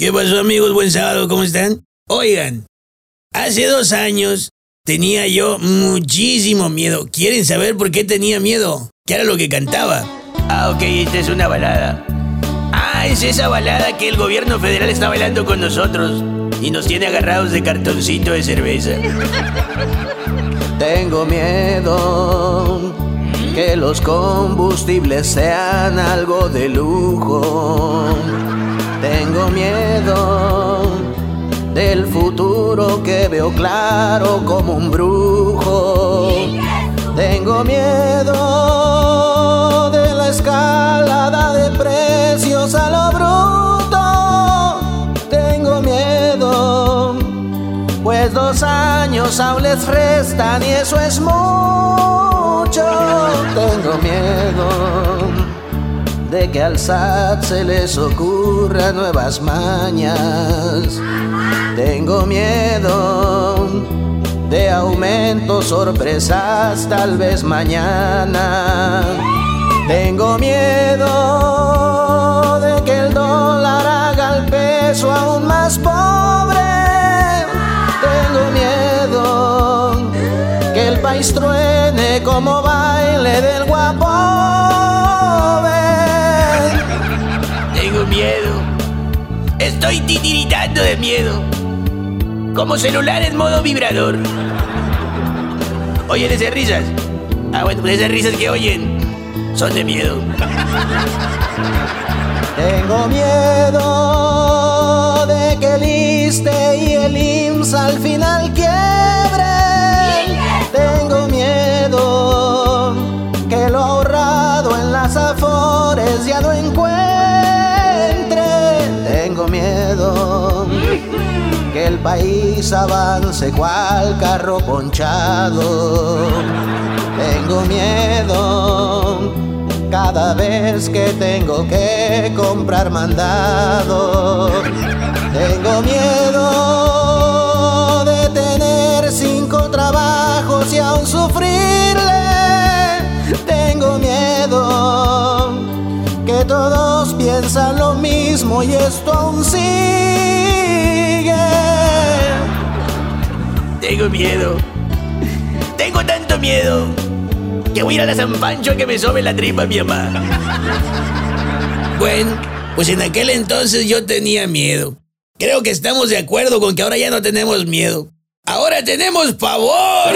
¿Qué pasó amigos? Buen sábado, ¿cómo están? Oigan, hace dos años tenía yo muchísimo miedo. ¿Quieren saber por qué tenía miedo? ¿Qué era lo que cantaba? Ah, ok, esta es una balada. Ah, es esa balada que el gobierno federal está bailando con nosotros y nos tiene agarrados de cartoncito de cerveza. Tengo miedo que los combustibles sean algo de lujo. Del futuro que veo claro como un brujo. Tengo miedo de la escalada de precios a lo bruto. Tengo miedo, pues dos años aún les restan y eso es mucho. Tengo miedo de que al SAT se les ocurra nuevas mañas. Tengo miedo de aumentos, sorpresas, tal vez mañana. Tengo miedo de que el dólar haga el peso aún más pobre. Tengo miedo que el país truene como baile del guapo. Miedo. Estoy titiritando de miedo. Como celular en modo vibrador. ¿Oyen esas risas? Ah, bueno, pues esas risas que oyen son de miedo. Tengo miedo de que el ISTE y el IMSS al final quiebren. Tengo miedo que lo ahorrado en las afores ya no encuentre el país avance cual carro ponchado. Tengo miedo cada vez que tengo que comprar mandado. Tengo miedo de tener cinco trabajos y aún sufrirle. Tengo miedo que todos piensan lo mismo y esto aún sigue. Tengo miedo. Tengo tanto miedo que voy a ir a la San Pancho a que me sobe la tripa mi mamá. Bueno, pues en aquel entonces yo tenía miedo. Creo que estamos de acuerdo con que ahora ya no tenemos miedo. Ahora tenemos pavor.